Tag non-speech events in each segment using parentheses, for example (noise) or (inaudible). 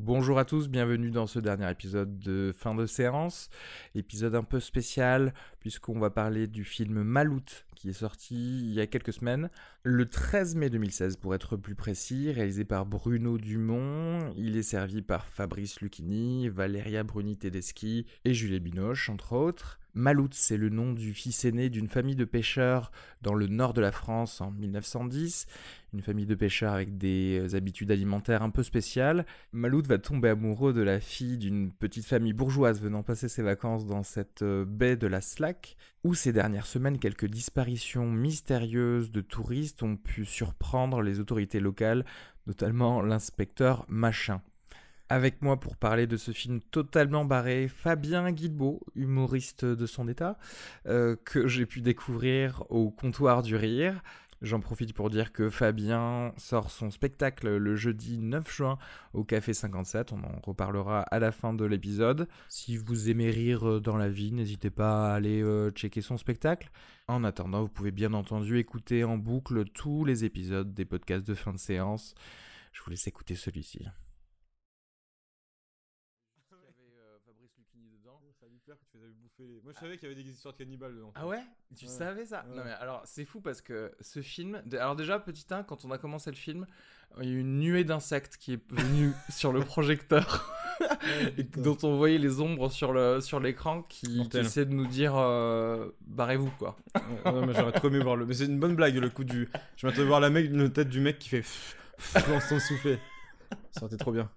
Bonjour à tous, bienvenue dans ce dernier épisode de fin de séance. Épisode un peu spécial puisqu'on va parler du film Maloute qui est sorti il y a quelques semaines, le 13 mai 2016 pour être plus précis, réalisé par Bruno Dumont. Il est servi par Fabrice Lucchini, Valeria Bruni Tedeschi et Julie Binoche entre autres. Malout, c'est le nom du fils aîné d'une famille de pêcheurs dans le nord de la France en 1910. Une famille de pêcheurs avec des habitudes alimentaires un peu spéciales. Malout va tomber amoureux de la fille d'une petite famille bourgeoise venant passer ses vacances dans cette euh, baie de la Slack, où ces dernières semaines, quelques disparitions mystérieuses de touristes ont pu surprendre les autorités locales, notamment l'inspecteur Machin. Avec moi pour parler de ce film totalement barré, Fabien Guilbeault, humoriste de son état, euh, que j'ai pu découvrir au comptoir du rire. J'en profite pour dire que Fabien sort son spectacle le jeudi 9 juin au Café 57. On en reparlera à la fin de l'épisode. Si vous aimez rire dans la vie, n'hésitez pas à aller euh, checker son spectacle. En attendant, vous pouvez bien entendu écouter en boucle tous les épisodes des podcasts de fin de séance. Je vous laisse écouter celui-ci. Moi je savais qu'il y avait des histoires de cannibales dedans. Ah ouais? Tu Ouais. savais ça? Ouais. Non mais alors c'est fou parce que ce film... Alors déjà petit 1, quand on a commencé le film, il y a eu une nuée d'insectes qui est venue (laughs) sur le projecteur (laughs) et dont on voyait les ombres sur le sur l'écran qui, qui essaient de nous dire euh, barrez-vous quoi. Ouais, ouais, mais j'aurais trop aimé voir le. Mais c'est une bonne blague le coup du. Je m'attendais à voir la, mec... la tête du mec qui fait. (laughs) dans son soufflet. Ça aurait été trop bien.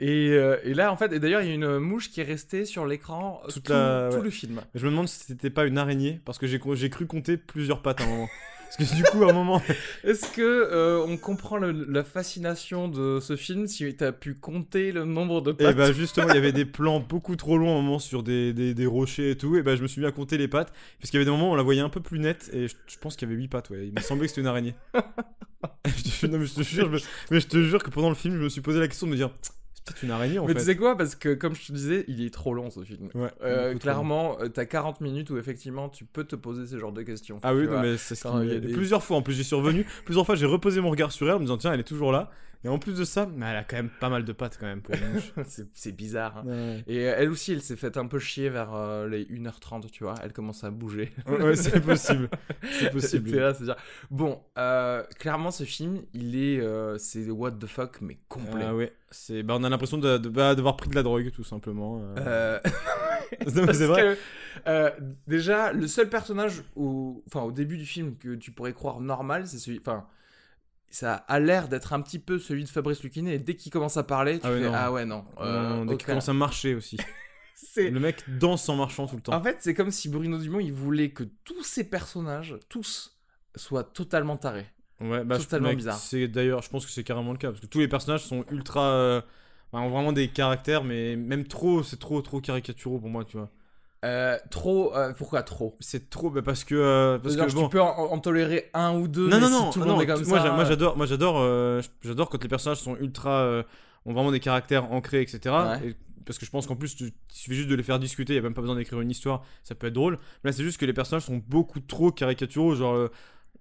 Et, euh, et là en fait, et d'ailleurs il y a une mouche qui est restée sur l'écran tout, la- tout ouais. le film. Je me demande si c'était pas une araignée parce que j'ai cru compter plusieurs pattes à un moment. (laughs) Parce que du coup, à un moment. (laughs) Est-ce que euh, on comprend le- la fascination de ce film si tu as pu compter le nombre de Et pattes? bah justement, il y avait des (laughs) plans beaucoup trop longs à un moment sur des, des, des rochers et tout. Et bah je me suis mis à compter les pattes. Parce qu'il y avait des moments où on la voyait un peu plus nette. Et je, je pense qu'il y avait 8 pattes, ouais. Il me semblait que c'était une araignée. non, mais je te jure, je me- mais je te jure que pendant le film, je me suis posé la question de me dire c'est une araignée en Mais fait. tu sais quoi Parce que comme je te disais, il est trop long ce film. Ouais, Euh, clairement, euh, t'as 40 minutes où effectivement tu peux te poser ce genre de questions. Ah oui, non, mais c'est ce qui- des- Plusieurs fois en plus, j'y suis revenu. plusieurs fois, j'ai reposé mon regard sur elle en me disant tiens, elle est toujours là. Et en plus de ça, mais elle a quand même pas mal de pattes quand même pour (laughs) c'est c'est bizarre. hein. ouais, Et euh, elle aussi, elle s'est faite un peu chier vers euh, les 1h30, tu vois. Elle commence à bouger. (laughs) ouais, c'est possible. C'est (laughs) possible. là, c'est-à-dire. Bon, euh, clairement, ce film, il est. euh, c'est what the fuck, mais complet. Ah ouais, c'est bah, on a l'impression de, de- bah, d'avoir pris de la drogue tout simplement. Non, c'est vrai. que, déjà, le seul personnage au, enfin, au début du film que tu pourrais croire normal, c'est celui. Enfin, ça a l'air d'être un petit peu celui de Fabrice Lucchini, et dès qu'il commence à parler, tu Ah ouais, fais non. Ah ouais, non. euh, Non, dès qu'il commence à marcher aussi. (laughs) Le mec danse en marchant tout le temps. En fait, c'est comme si Bruno Dumont, il voulait que tous ces personnages, tous, soient totalement tarés. ouais, bah, totalement bizarre. C'est d'ailleurs, je pense que c'est carrément le cas parce que tous les personnages sont ultra, euh, bah, ont vraiment des caractères, mais même trop, c'est trop, trop caricaturaux pour moi, tu vois. Euh, trop. euh, pourquoi trop? C'est trop, bah, parce que, euh, parce que que bon. tu peux en, en tolérer un ou deux, non, mais non, si non, tout le non, monde est comme moi, ça. moi j'adore, moi j'adore, j'adore quand les personnages sont ultra, ont vraiment des caractères ancrés, etc. Ouais. Et- parce que je pense qu'en plus, tu- il suffit juste de les faire discuter, il y a même pas besoin d'écrire une histoire, ça peut être drôle. Mais là, c'est juste que les personnages sont beaucoup trop caricaturaux, genre.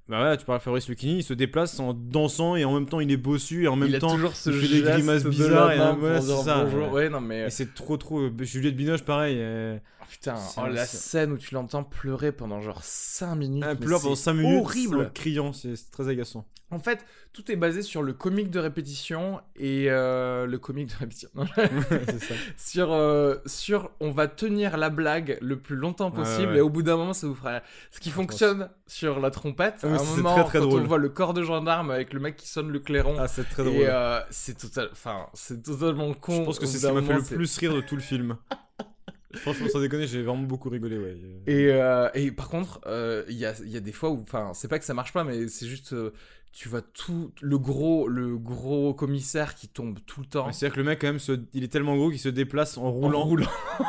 Bah voilà, tu parles de Fabrice Lucchini, il se déplace en dansant et en même temps il est bossu et en même il a temps toujours ce il fait des grimaces de bizarres la et, main voilà, c'est ça, bonjour. ouais. Ouais, non mais et c'est trop trop. euh, Juliette Binoche pareil. euh, Oh, putain, oh, la scène où tu l'entends pleurer pendant genre 5 minutes. elle pleure pendant c'est 5 minutes, Horrible. en criant, c'est très agaçant. En fait, tout est basé sur le comique de répétition et euh, le comique de répétition. Non, (laughs) ça. sur, euh, sur on va tenir la blague le plus longtemps possible ouais. et au bout d'un moment ça vous fera ce qui fonctionne sur la trompette Ah à un c'est moment très, très quand drôle. on voit le corps de gendarme avec le mec qui sonne le clairon Ah, c'est très drôle. et euh, c'est total enfin c'est totalement con Je pense que c'est ce qui m'a fait le plus rire de tout le film. Franchement, sans déconner, j'ai vraiment beaucoup rigolé, ouais. Et, euh, et par contre, euh, il y, a, y a des fois où, enfin, c'est pas que ça marche pas, mais c'est juste, euh, tu vois tout le gros, le gros commissaire qui tombe tout le temps. C'est-à-dire que le mec, quand même, se- il est tellement gros qu'il se déplace en en roulant. roulant.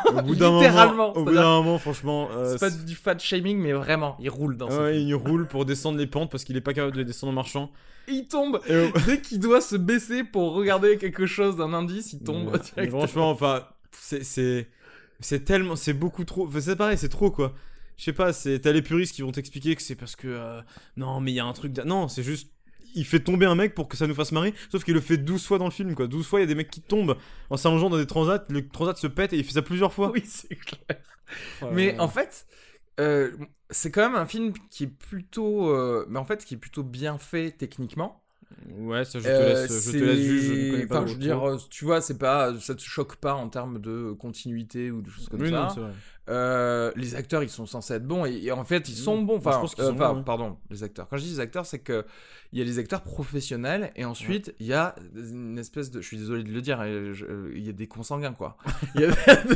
Au bout d'un Littéralement, moment, au bout d'un moment, franchement, euh, C'est pas du fat shaming, mais vraiment, il roule dans ouais, il roule pour descendre les pentes parce qu'il est pas capable de descendre en marchant. Et il tombe. Et, Dès qu'il doit se baisser pour regarder quelque chose d'un indice, il tombe. Ouais. Mais directement. franchement, enfin, c'est c'est c'est tellement, c'est beaucoup trop. Enfin, c'est pareil, c'est trop quoi. Je sais pas, c'est t'as les puristes qui vont t'expliquer que c'est parce que euh, non, mais il y a un truc. Non, c'est juste. Il fait tomber un mec pour que ça nous fasse marrer, sauf qu'il le fait 12 fois dans le film, quoi. 12 fois, il y a des mecs qui tombent en s'allongeant dans des transats, le transat se pète et il fait ça plusieurs fois. Oui, c'est clair. Mais en fait, euh, c'est quand même un film qui est plutôt, euh, mais en fait, qui est plutôt bien fait techniquement. Ouais, ça, je te Euh, laisse, je te laisse juger, je ne connais pas Enfin, je veux dire, tu vois, c'est pas, ça te choque pas en termes de continuité ou de choses comme Oui, ça. non, c'est vrai. Euh, les acteurs, ils sont censés être bons et, et en fait, ils sont Mm. bons. Moi, je Enfin, pense qu'ils euh, sont enfin, bons, ouais. pardon, les acteurs. Quand je dis les acteurs, c'est que il y a les acteurs professionnels et ensuite il y a une espèce de, je suis désolé de le dire, je- euh, il y a des consanguins quoi. (laughs) Il y a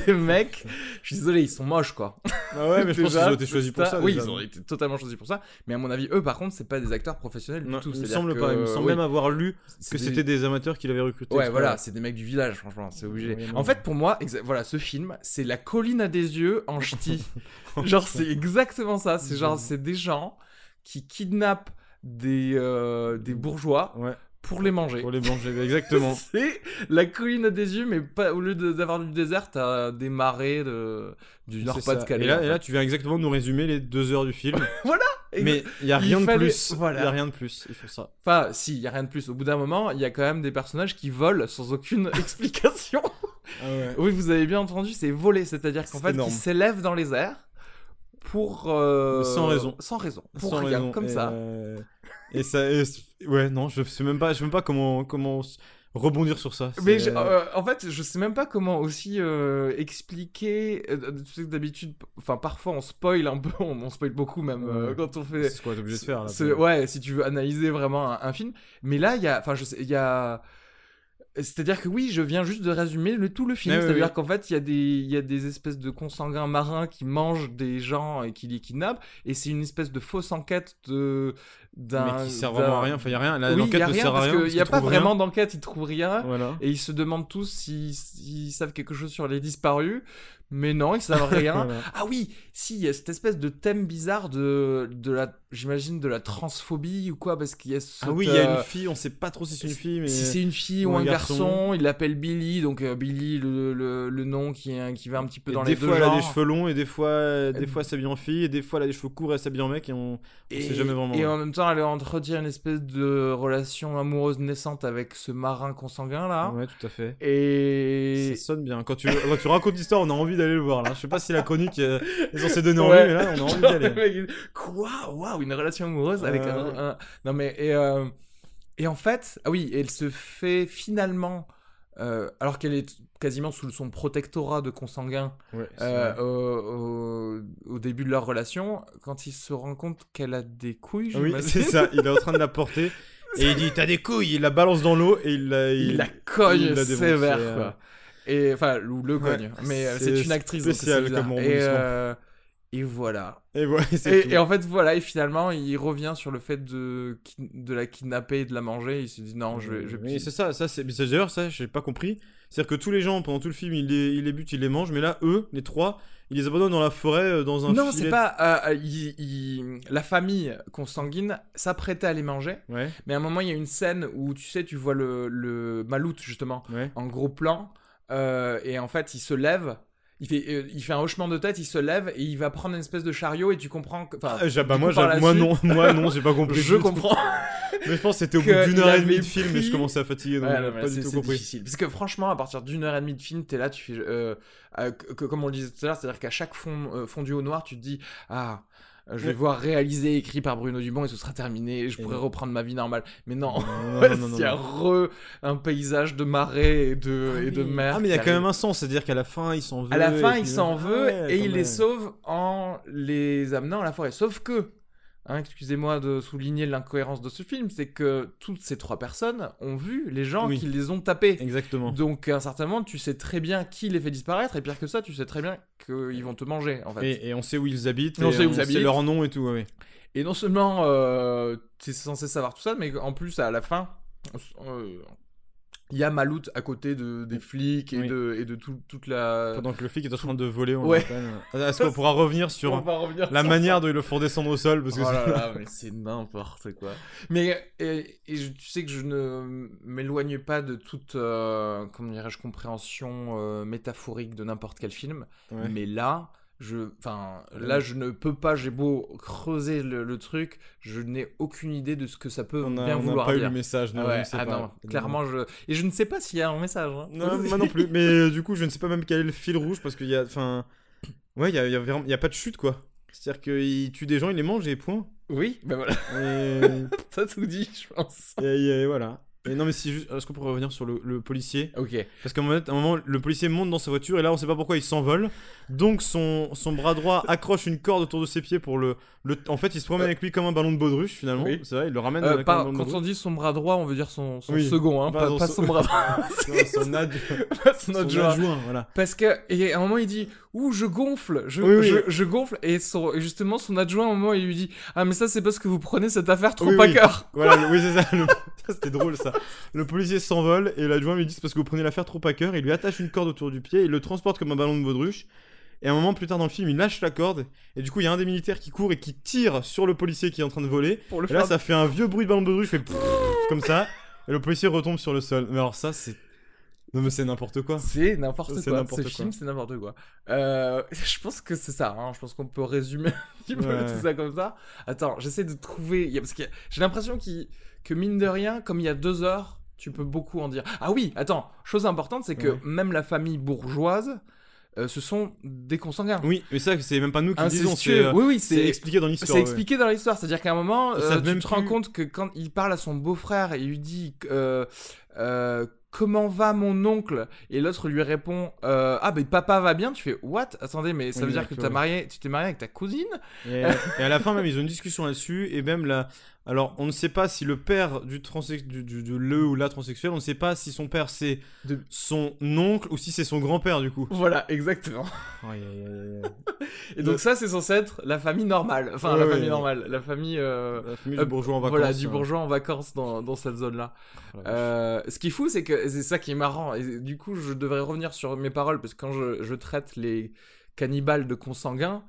des (laughs) mecs, je suis désolé, ils sont moches quoi. Ah ouais, mais je pense qu'ils ont été choisis pour ça-. Oui, déjà. ils ont été totalement choisis pour ça. Mais à mon avis, eux, par contre, c'est pas des acteurs professionnels Non, du tout. il me semble que- pas. Il me semble oui, même avoir lu que des- c'était des amateurs qu'il avait recrutés. Ouais, voilà, c'est des mecs du village, franchement, c'est obligé. En fait, pour moi, exa- voilà, ce film, c'est la colline à des yeux en ch'ti. (laughs) genre, c'est exactement ça. C'est genre, c'est des gens qui kidnappent des, euh, des bourgeois Ouais, pour les manger. pour les manger, (laughs) exactement. c'est la colline à des yeux, mais pas, au lieu d'avoir du désert, t'as des marais de, du Nord-Pas-de-Calais. Et là, et tu viens exactement nous résumer les deux heures du film. (laughs) Et- mais il y a rien de fallait- plus. voilà. Il y a rien de plus. Il faut ça. Enfin, si, il y a rien de plus. Au bout d'un moment, il y a quand même des personnages qui volent sans aucune explication. Ah ouais. Oui, vous avez bien entendu, c'est voler, c'est-à-dire qu'en fait, énorme. ils s'élèvent dans les airs pour euh, Sans raison. sans raison, pour Sans rien, raison. comme Et, ça. euh, Et ça. et c- Ouais, non, je sais même pas. Je sais même pas comment comment rebondir sur ça. Mais je- euh, en fait, je sais même pas comment aussi euh, expliquer. tu sais que d'habitude, enfin parfois on spoil un peu, (laughs) on, on spoil beaucoup même euh, quand on fait. C'est ce qu'on est obligé de faire là. ouais, si tu veux analyser vraiment un, un film. Mais là, il y a, enfin, je sais, il y a. C'est-à-dire que oui, je viens juste de résumer le, tout le film. C'est-à-dire qu'en fait, il y, a des- y a des espèces de consanguins marins qui mangent des gens et qui les kidnappent. Et c'est une espèce de fausse enquête de, d'un. Mais qui sert vraiment à rien. Enfin, il y a rien. Oui, L'enquête ne sert à parce rien. qu'il parce n'y a pas vraiment d'enquête, ils trouvent rien. Voilà. Et ils se demandent tous s'ils savent quelque chose sur les disparus. Mais non, ils savent rien. (laughs) Voilà. Ah oui, si, il y a cette espèce de thème bizarre de, de la, j'imagine, de la transphobie ou quoi, parce qu'il y a ce. Ah oui, il y a une fille. On sait pas trop si c'est une fille, mais. Si c'est une fille ou, un garçon, garçon. il l'appelle Billy, donc euh, Billy, le, le, le nom qui, qui va un petit peu Et dans des les deux fois, elle a des cheveux longs et des fois, des Euh, fois, elle s'habille en fille et des fois, elle a des cheveux courts et elle s'habille en mec et on, on Et, sait jamais vraiment. et en même temps, elle entretient une espèce de relation amoureuse naissante avec ce marin consanguin là. Ouais, tout à fait. Et Ça sonne bien. Quand tu, quand tu racontes l'histoire, on a envie d'aller le voir là. Je sais pas si la chronique euh, est censée donner envie, Ouais. mais là, on a envie mec, il- Quoi? Waouh, une relation amoureuse avec un, Non mais et euh, et en fait, ah oui, elle se fait finalement, euh, alors qu'elle est quasiment sous son protectorat de consanguin Ouais, au, au- au début de leur relation, quand il se rend compte qu'elle a des couilles, Oui, c'est ça. Il est en train de la porter (laughs) et il dit T'as des couilles. Il la balance dans l'eau et il la. il, la cogne il la sévère quoi. Et enfin, ou le Ouais, cogne, mais euh, c'est une actrice donc spécial c'est bizarre. comme et, euh, et voilà. (laughs) Et en fait, voilà, et finalement, il revient sur le fait de, de la kidnapper et de la manger. Il se dit non, je vais. Je Oui, c'est ça, ça c'est mais d'ailleurs ça j'ai pas compris. C'est-à-dire que tous les gens pendant tout le film ils les, ils les butent, ils les mangent, mais là eux, les trois, ils les abandonnent dans la forêt euh, dans un non, filet. c'est pas. euh, euh, il- il- la famille consanguine s'apprêtait à les manger, Ouais, mais à un moment, il y a une scène où tu sais, tu vois le, le maloute justement ouais. en gros plan, euh, et en fait, il se lève. Il fait, euh, il fait un hochement de tête, il se lève et il va prendre une espèce de chariot et tu comprends que. Enfin, Ah, bah moi, non, moi non, j'ai pas (laughs) compris. je comprends. (laughs) Mais je pense que c'était au bout d'une heure et demie de film et je commençais à fatiguer, donc Ouais, non, pas du tout compris. difficile. Parce que franchement, à partir d'une heure et demie de film, t'es là, tu fais. euh, que- comme on le disait tout à l'heure, c'est-à-dire qu'à chaque fond, fondu au noir, tu te dis Ah, je vais Ouais. voir réalisé, écrit par Bruno Dumont et ce sera terminé et je Et pourrai non. reprendre ma vie normale. Mais non, (laughs) il y a re un paysage de marais et de, Ah et de mer. Ah mais il y a quand même un sens, c'est-à-dire qu'à la fin il s'en veut. À la fin, et il s'en veut ouais, et quand il les sauve en les amenant à la forêt. Sauf que. Hein, excusez-moi de souligner l'incohérence de ce film, c'est que toutes ces trois personnes ont vu les gens Oui. qui les ont tapés. Exactement. Donc à un certain moment, tu sais très bien qui les fait disparaître, et pire que ça, tu sais très bien qu'ils vont te manger, en fait. Et, et on sait où ils habitent. Et on et sait où ils habitent. leur nom et tout, ouais. Et non seulement euh, tu es censé savoir tout ça, mais en plus, à la fin, euh, il y a Malout à côté de, des flics et Oui. de, et de tout- toute la... Pendant que le flic est en train de voler, on Ouais. Ah, Est-ce qu'on (laughs) pourra revenir sur revenir la sur manière de le faire descendre au sol parce que Oh là c'est- là, mais c'est n'importe quoi. Mais et, et je- tu sais que je ne m'éloigne pas de toute euh, comment dirais-je compréhension euh, métaphorique de n'importe quel film, Ouais. mais là je enfin là je ne peux pas j'ai beau creuser le, le truc je n'ai aucune idée de ce que ça peut on a, bien on a vouloir pas eu dire le message. ah, non, ouais, ah pas. non clairement je et je ne sais pas s'il y a un message hein. Non, moi non plus. Mais euh, du coup, je ne sais pas même quel est le fil rouge parce qu'il y a. Enfin. Ouais, il y a, y, a y a pas de chute quoi. C'est-à-dire qu'il tue des gens, il les mange et point. oui ben voilà Et, (laughs) ça tout dit je pense et- et voilà. Et non, mais si juste. Est-ce qu'on pourrait revenir sur le, le policier ok Parce qu'à un moment, à un moment, le policier monte dans sa voiture et là, on sait pas pourquoi il s'envole. Donc, son, son bras droit (laughs) accroche une corde autour de ses pieds pour le. le... En fait, il se promène avec lui comme un ballon de baudruche finalement. Oui. C'est vrai, il le ramène Euh, comme pas- un ballon de quand baudruche. on dit son bras droit, on veut dire son, son Oui. second, hein, Pas pas, son pas se- son bras (laughs) droit. Son, ad... (laughs) son adjoint. adjoint, voilà. Parce que, et à un moment, il dit Ouh, je gonfle, je, Oui, oui. je, je gonfle. Et, son, et justement, son adjoint, à un moment, il lui dit Ah, mais ça, c'est parce que vous prenez cette affaire trop à cœur. Voilà, oui, c'est ça. le- ça, C'était drôle ça. Le policier s'envole et l'adjoint lui dit c'est parce que vous prenez l'affaire trop à cœur. Il lui attache une corde autour du pied, il le transporte comme un ballon de baudruche. Et un moment plus tard dans le film, il lâche la corde. Et du coup, il y a un des militaires qui court et qui tire sur le policier qui est en train de voler. Pour le Et là, ça fait un vieux bruit de ballon de baudruche, fait comme ça. Et le policier retombe sur le sol. Mais alors, ça, c'est. Non, mais c'est n'importe quoi. C'est n'importe quoi. Ce quoi. film, c'est n'importe quoi. Euh, (laughs) je pense que c'est ça. hein. Je pense qu'on peut résumer (laughs) un petit peu Ouais. tout ça comme ça. Attends, j'essaie de trouver. Parce que j'ai l'impression qu'il- que, mine de rien, comme il y a deux heures, tu peux beaucoup en dire. Ah oui, attends, chose importante, c'est que Ouais. même la famille bourgeoise, euh, ce sont des consanguins. Oui, mais ça, c'est même pas nous qui le disons. C'est euh, oui, oui, c'est c'est expliqué dans l'histoire. c'est ouais. expliqué dans l'histoire, c'est-à-dire qu'à un moment, euh, tu même te rends compte que quand il parle à son beau-frère et lui dit euh, comment va mon oncle? Et l'autre lui répond ah ben papa va bien, tu fais what? Attendez, mais ça Oui, veut dire que ouais. marié, tu t'es marié avec ta cousine? Et, et à la fin, même, ils ont une discussion là-dessus. Et même là. Alors, on ne sait pas si le père du, du, du- de le ou la transsexuelle, on ne sait pas si son père c'est De- son oncle ou si c'est son grand-père du coup. Voilà, exactement. (laughs) Et donc ça, c'est censé être la famille normale, enfin Ouais, la ouais, famille ouais. normale, la famille. euh, La famille euh, du bourgeois en vacances. Voilà, du euh. bourgeois en vacances dans, dans cette zone-là. Oh. Euh, ce qui est fou, c'est que c'est ça qui est marrant. Et du coup, je devrais revenir sur mes paroles parce que quand je, je traite les cannibales de consanguins,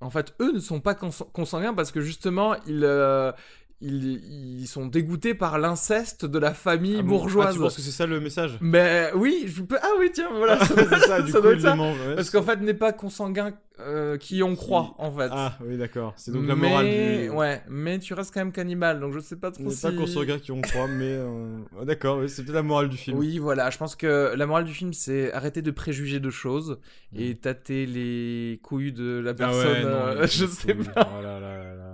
en fait, eux ne sont pas cons- consanguins parce que justement, ils, euh, ils, ils sont dégoûtés par l'inceste de la famille Ah bon bourgeoise. Ah, tu penses que c'est ça le message Mais oui, je peux. Ah oui, tiens, voilà. (laughs) ça- ça, du ça coup, doit être ça. ouais, Parce qu'en fait, n'est pas consanguin euh, qui on croit, en fait. Ah, oui, d'accord. C'est donc la morale Mais- du. Ouais, mais tu restes quand même cannibale, donc je sais pas trop n'est si. pas regarde qui on croit, mais. euh, ah, D'accord, oui, c'est peut-être la morale du film. Oui, voilà, je pense que la morale du film, c'est arrêter de préjuger de choses et tâter les couilles de la Ah personne. ouais, non, euh, (laughs) je sais pas. Oh là là là là.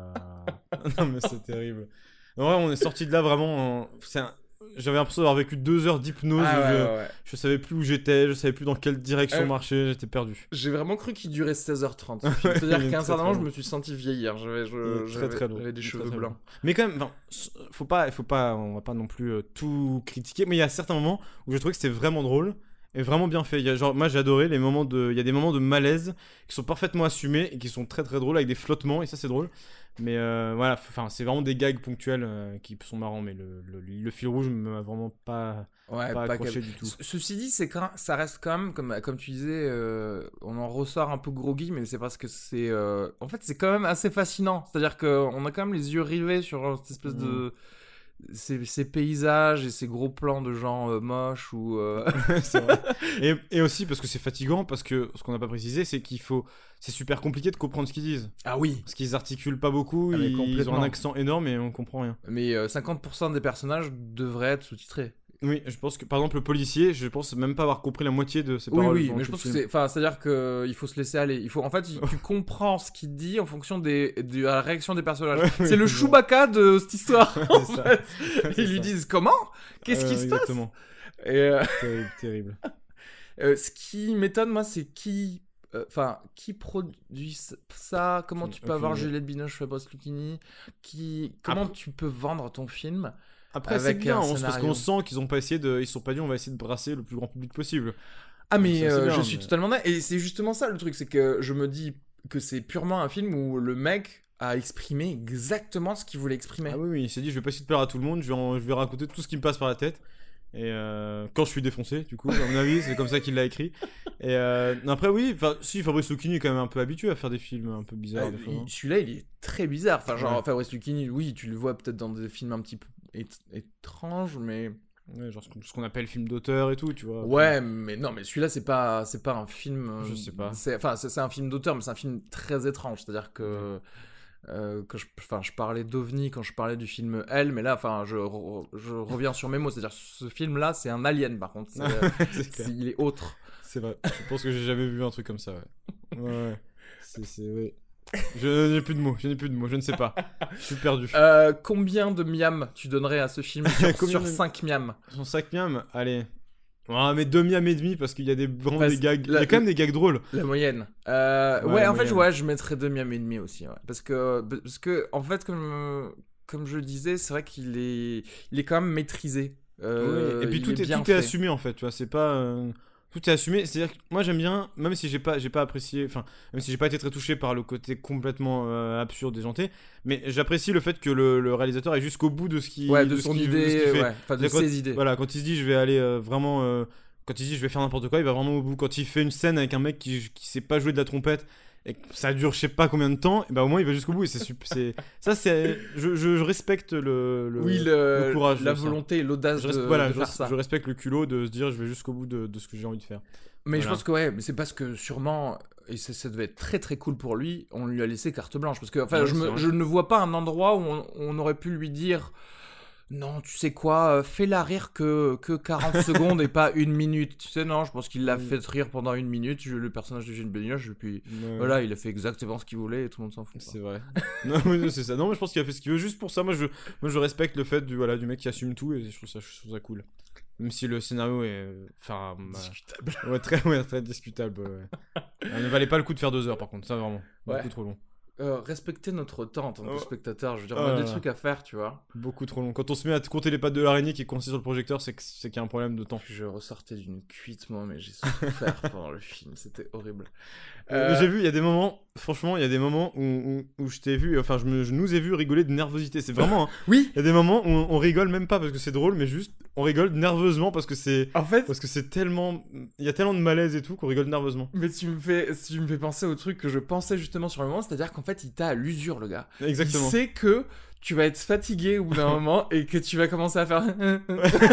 (laughs) non, mais c'est terrible. En vrai, on est sorti de là vraiment. un- J'avais l'impression d'avoir vécu deux heures d'hypnose. Ah ouais, je... ouais, ouais. je savais plus où j'étais, je savais plus dans quelle direction Euh, marcher, j'étais perdu. J'ai vraiment cru qu'il durait 16h30. ce film. il C'est-à-dire est qu'à un certain moment, je me suis senti vieillir. J'avais, des cheveux très, blancs. Mais quand même, faut pas, faut pas, on va pas non plus euh, tout critiquer. Mais il y a certains moments où je trouvais que c'était vraiment drôle et vraiment bien fait. Il y a, genre, moi j'ai adoré les moments de, il y a des moments de malaise qui sont parfaitement assumés et qui sont très très drôles avec des flottements et ça c'est drôle. Mais euh, voilà, enfin c'est vraiment des gags ponctuels euh, qui sont marrants. Mais le, le, le fil rouge m'a vraiment pas, Ouais, pas, pas accroché du tout. Ce- Ceci dit, c'est quand ça reste quand même, comme, comme tu disais, euh, on en ressort un peu groggy, mais c'est parce que c'est. en fait, c'est quand même assez fascinant. C'est-à-dire qu'on a quand même les yeux rivés sur cette espèce de. Ces, ces paysages et ces gros plans de gens euh, moches ou. euh, (laughs) vrai. (laughs) Et, et aussi parce que c'est fatigant, parce que ce qu'on n'a pas précisé, c'est qu'il faut, c'est super compliqué de comprendre ce qu'ils disent. Ah oui Parce qu'ils articulent pas beaucoup, Ah, ils, ils ont un accent énorme et on comprend rien. Mais euh, 50% des personnages devraient être sous-titrés. Oui, je pense que par exemple le policier, je pense même pas avoir compris la moitié de ses Oui, paroles. oui, pendant mais je pense que c'est. Enfin, c'est-à-dire qu'il faut se laisser aller. Il faut, en fait, il- tu (laughs) comprends ce qu'il dit en fonction des, de la réaction des personnages. Ouais, c'est oui, le oui. Chewbacca de cette histoire. (laughs) en fait. (laughs) Ils lui ça. disent comment? Qu'est-ce qui Euh, se passe? Exactement. Et euh, terrible, terrible. euh, ce qui m'étonne, moi, c'est qui Enfin, qui produit ça? Comment tu peux avoir. Juliette Binoche, Fabrice Lucchini qui... Comment Après- tu peux vendre ton film? Après, c'est bien, on- parce scénario. qu'on sent qu'ils ont pas essayé de. Ils sont pas dit, on va essayer de brasser le plus grand public possible. Ah mais Ça, euh, bien, je suis mais- totalement d'accord. Et c'est justement ça le truc, c'est que je me dis que c'est purement un film où le mec a exprimé exactement ce qu'il voulait exprimer. Ah oui, oui, il s'est dit, je vais pas essayer de plaire à tout le monde, je vais, en- je vais raconter tout ce qui me passe par la tête. Et euh, quand je suis défoncé, du coup, à mon avis, c'est comme ça qu'il l'a écrit. Et euh, après, oui, si Fabrice Lucchini est quand même un peu habitué à faire des films un peu bizarres. Ah, hein. Celui-là, il est très bizarre. Enfin, genre, Ouais. Fabrice Lucchini, oui, tu le vois peut-être dans des films un petit peu ét- étranges, mais... Ouais, genre ce qu'on- appelle film d'auteur et tout, tu vois. Ouais, mais non, mais celui-là, c'est pas, c'est pas un film... Je sais pas. c'est- Enfin, c'est un film d'auteur, mais c'est un film très étrange. C'est-à-dire que... euh, que je, enfin, je parlais d'OVNI quand je parlais du film Elle, mais là, enfin, je, re- je reviens sur mes mots. C'est-à-dire, ce film-là, c'est un alien, par contre. (laughs) Euh, il est autre. C'est vrai. Je pense que j'ai jamais vu un truc comme ça, ouais. Ouais, ouais. C'est, c'est, ouais. Je n'ai plus de mots, je n'ai plus de mots, je ne sais pas. Je suis perdu. Euh, combien de miam tu donnerais à ce film sur, (laughs) sur de- 5 miam Son sac miam, allez. On va mettre 2 miam et demi parce qu'il y a des, vraiment Parce- des gags. la- Il y a quand même des gags drôles. La moyenne. Euh, Ouais, ouais, en fait, ouais, je mettrais 2 miam et demi aussi. ouais. Parce que, parce que, en fait, comme, comme je le disais, c'est vrai qu'il est, il est quand même maîtrisé. Euh, Oui, Et puis tout est, tout est assumé en fait, tu vois. C'est pas. Tout est assumé. C'est-à-dire que moi j'aime bien, même si j'ai pas, j'ai pas apprécié, enfin, même si j'ai pas été très touché par le côté complètement euh, absurde et janté, mais j'apprécie le fait que le, le réalisateur est jusqu'au bout de ce qu'il Ouais, de son de idée, ouais, enfin de ses idées. Voilà, quand il se dit je vais aller euh, vraiment. euh, quand il se dit je vais faire n'importe quoi, il va vraiment au bout. Quand il fait une scène avec un mec qui, qui sait pas jouer de la trompette et que ça dure je sais pas combien de temps, et bah au moins il va jusqu'au bout. Et c'est c'est ça, c'est. Je, je, je respecte le. le- oui, le, le courage la volonté et l'audace je, de, voilà, de je, faire res- ça. je respecte le culot de se dire je vais jusqu'au bout de, de ce que j'ai envie de faire. Mais je pense que ouais, mais c'est parce que sûrement, et ça, ça devait être très très cool pour lui, on lui a laissé carte blanche. Parce que enfin, Ouais, je, me- je ne vois pas un endroit où on, on aurait pu lui dire non, tu sais quoi, euh, fais-la rire que, que 40 (laughs) secondes et pas une minute. Tu sais, non, je pense qu'il l'a Mm. fait rire pendant une minute, je- le personnage de Gilles Benioche, et puis Ouais. voilà, il a fait exactement ce qu'il voulait et tout le monde s'en fout. C'est vrai. (laughs) non, mais c'est ça. Non, mais je pense qu'il a fait ce qu'il veut juste pour ça. Moi, je, moi, je respecte le fait du, voilà, du mec qui assume tout et je trouve ça, je trouve ça cool. Même si le scénario est. euh, Enfin. bah, Discutable. ouais, très, ouais, très discutable. ouais. Ça (laughs) ne valait pas le coup de faire deux heures, par contre. Ça, vraiment. Beaucoup trop long. Euh, respecter notre temps en tant que Oh. spectateur, je veux dire, on a là des trucs à faire, tu vois. Beaucoup trop long. Quand on se met à compter les pattes de l'araignée qui est coincée sur le projecteur, c'est qu'il y a un problème de temps. Je ressortais d'une cuite, moi, mais j'ai souffert (laughs) pendant le film, c'était horrible. Euh, J'ai vu, il y a des moments, franchement, il y a des moments où, où, où je t'ai vu, enfin, je, me- je nous ai vu rigoler de nervosité. C'est vraiment. hein, Oui, Il y a des moments où on, on rigole même pas parce que c'est drôle, mais juste on rigole nerveusement parce que c'est. en fait, Parce que c'est tellement. Il y a tellement de malaise et tout qu'on rigole nerveusement. Mais tu me fais, tu me fais penser au truc que je pensais justement sur le moment, c'est-à-dire qu'en fait, il t'a à l'usure, le gars. Exactement. Il sait que tu vas être fatigué au bout d'un (laughs) moment et que tu vas commencer à faire. (laughs)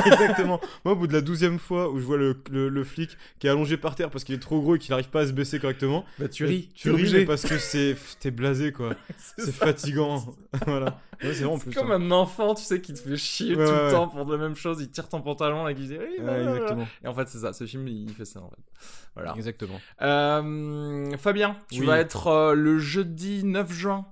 Exactement. Moi, au bout de la douzième fois où je vois le, le, le flic qui est allongé par terre parce qu'il est trop gros et qu'il n'arrive pas à se baisser correctement, bah, tu ris. Tu ris, parce que c'est. T'es blasé, quoi. (laughs) C'est fatigant. voilà. Ouais, c'est comme ça. un enfant, tu sais, qui te fait chier Ouais, tout ouais, le temps pour la même chose. Il tire ton pantalon et qui dit. Oui, exactement. Et en fait, c'est ça. Ce film, il fait ça, en fait. Voilà. Exactement. Euh, Fabien, tu Oui. vas être euh, le jeudi 9 juin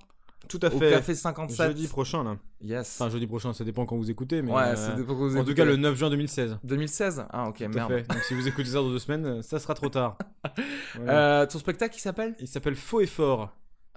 Tout à au fait. Café 57. Jeudi prochain, là. Yes. Enfin, jeudi prochain, ça dépend quand vous écoutez, mais. ouais, euh, c'est dépend quand vous En tout écoutez. cas, le 9 juin 2016. 2016 Ah, ok, Tout à merde. fait. Donc, si vous écoutez ça dans deux semaines, euh, ça sera trop tard. (laughs) Voilà. Euh, ton spectacle, il s'appelle? Il s'appelle Faux et Fort.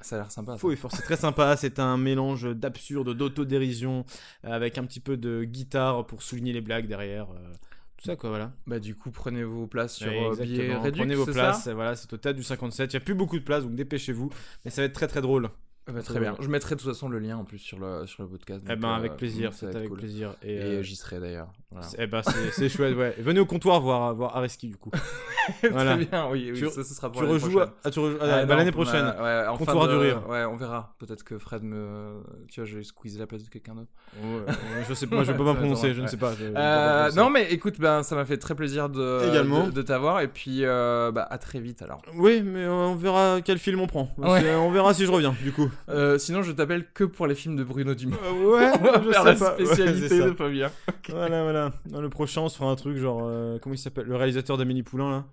Ça a l'air sympa. ça. Faux et Fort, c'est très sympa. C'est un mélange d'absurde, d'autodérision, avec un petit peu de guitare pour souligner les blagues derrière. euh, tout ça, quoi, voilà. Bah du coup, prenez vos places sur Ouais, billets réduits, Prenez vos places, ça? Voilà, c'est au théâtre du 57. Il n'y a plus beaucoup de places, donc dépêchez-vous. Mais ça va être très très drôle. Ah bah, très bien. Je mettrai de toute façon le lien en plus sur le, sur le podcast. Eh ben, euh, avec plaisir, c'est avec cool. plaisir. Et, Et euh, j'y serai d'ailleurs. Voilà. eh ben, c'est chouette, ouais. Venez au comptoir voir, voir Areski, du coup. (laughs) voilà. Très bien, oui, oui Tu- ça, ce sera pour l'année rejoues prochaine. à- ah, tu rejoues- ah, Ah, bah, l'année prochaine. bah, ouais, en fin Comptoir de- du rire. Ouais, on verra. Peut-être que Fred me. Tu vois, je vais squeezer la place de quelqu'un d'autre. Ouais, je sais pas, moi je peux pas (laughs) va prononcer, je ne sais pas. je- je peux pas Euh, non, mais écoute, ben, ça m'a fait très plaisir de, Également. de, de t'avoir. Et puis, euh, bah, à très vite alors. Oui, mais on verra quel film on prend. On verra si je reviens, du coup. Euh, sinon, je t'appelle que pour les films de Bruno Dumont. ouais, (laughs) On va je faire sais la pas. Ouais, spécialité de Fabien. Voilà, voilà. Dans le prochain, on se fera un truc genre. euh, comment il s'appelle Le réalisateur d'Amélie Poulain, là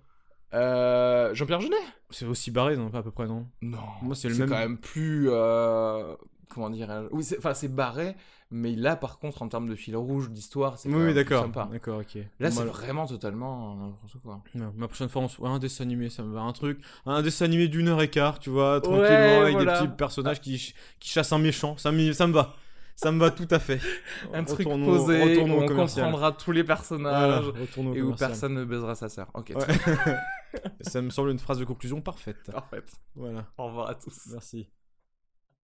Euh, Jean-Pierre Jeunet C'est aussi barré, non Pas à peu près, non? Non. Moi, c'est le c'est même- quand même plus. euh, comment dirais-je? Oui, c'est- enfin, c'est barré, mais là, par contre, en termes de fil rouge, d'histoire, c'est quand Oui, même oui, plus d'accord. sympa. D'accord, ok. Là, Bon, c'est vraiment totalement euh, n'importe quoi. non, ma prochaine fois, on se- ouais, un dessin animé, ça me va. Un truc, un dessin animé d'une heure et quart, tu vois, Ouais, tranquillement, avec voilà. des petits personnages qui, ch- qui chassent un méchant. Ça me, ça me va. Ça me va tout à fait. (laughs) Un truc posé, où on commercial. comprendra tous les personnages, et où personne ne baisera sa sœur. Ok, Ouais. (laughs) ça me semble une phrase de conclusion parfaite. parfait. Voilà, Au revoir à tous. merci.